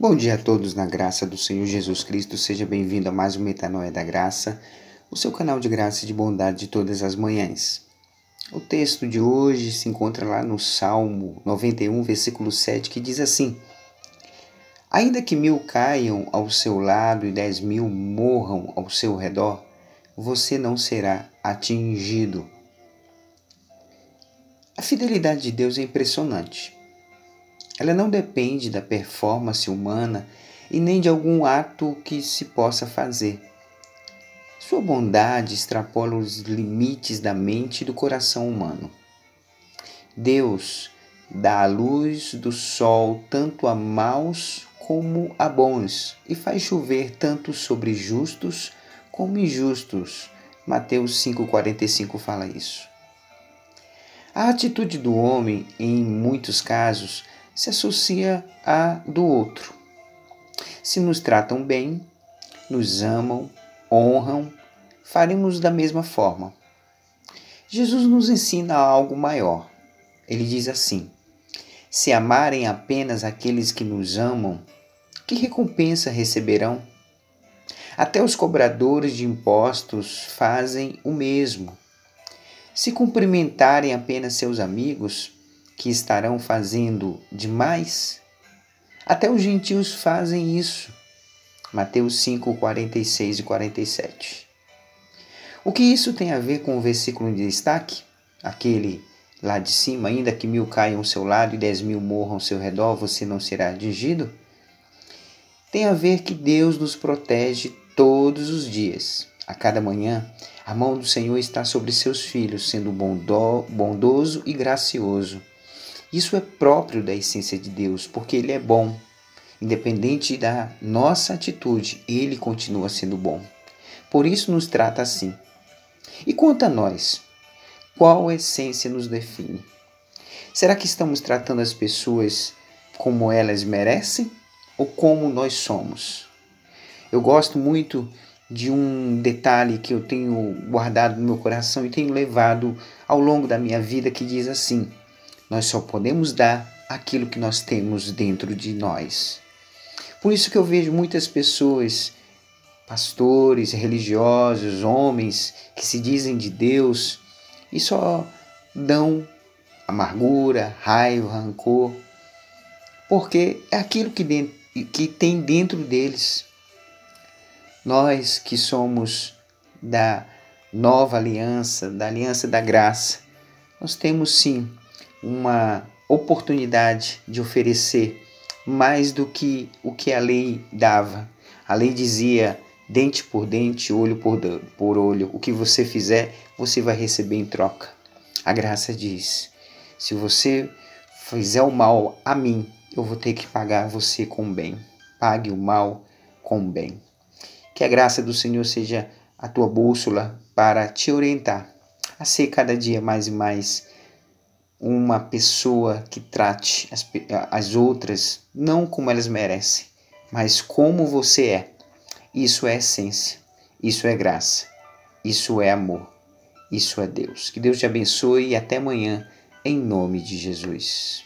Bom dia a todos na graça do Senhor Jesus Cristo. Seja bem-vindo a mais um Metanoia da Graça, o seu canal de graça e de bondade de todas as manhãs. O texto de hoje se encontra lá no Salmo 91, versículo 7, que diz assim: Ainda que mil caiam ao seu lado e dez mil morram ao seu redor, você não será atingido. A fidelidade de Deus é impressionante. Ela não depende da performance humana e nem de algum ato que se possa fazer. Sua bondade extrapola os limites da mente e do coração humano. Deus dá a luz do sol tanto a maus como a bons e faz chover tanto sobre justos como injustos. Mateus 5,45 fala isso. A atitude do homem, em muitos casos, se associa à do outro. Se nos tratam bem, nos amam, honram, faremos da mesma forma. Jesus nos ensina algo maior. Ele diz assim: Se amarem apenas aqueles que nos amam, que recompensa receberão? Até os cobradores de impostos fazem o mesmo. Se cumprimentarem apenas seus amigos, que estarão fazendo demais? Até os gentios fazem isso. Mateus 5, 46 e 47. O que isso tem a ver com o versículo de destaque? Aquele lá de cima, ainda que mil caiam ao seu lado e dez mil morram ao seu redor, você não será atingido? Tem a ver que Deus nos protege todos os dias. A cada manhã, a mão do Senhor está sobre seus filhos, sendo bondoso e gracioso. Isso é próprio da essência de Deus, porque Ele é bom. Independente da nossa atitude, Ele continua sendo bom. Por isso nos trata assim. E quanto a nós, qual essência nos define? Será que estamos tratando as pessoas como elas merecem ou como nós somos? Eu gosto muito de um detalhe que eu tenho guardado no meu coração e tenho levado ao longo da minha vida que diz assim: nós só podemos dar aquilo que nós temos dentro de nós. Por isso que eu vejo muitas pessoas, pastores, religiosos, homens que se dizem de Deus e só dão amargura, raiva, rancor, porque é aquilo que, dentro, que tem dentro deles. Nós que somos da nova aliança, da aliança da graça, nós temos sim uma oportunidade de oferecer mais do que o que a lei dava. A lei dizia dente por dente, olho por, por olho. O que você fizer, você vai receber em troca. A graça diz: se você fizer o mal a mim, eu vou ter que pagar você com bem. Pague o mal com bem. Que a graça do Senhor seja a tua bússola para te orientar a ser cada dia mais e mais uma pessoa que trate as, as outras não como elas merecem, mas como você é. Isso é essência, isso é graça, isso é amor, isso é Deus. Que Deus te abençoe e até amanhã, em nome de Jesus.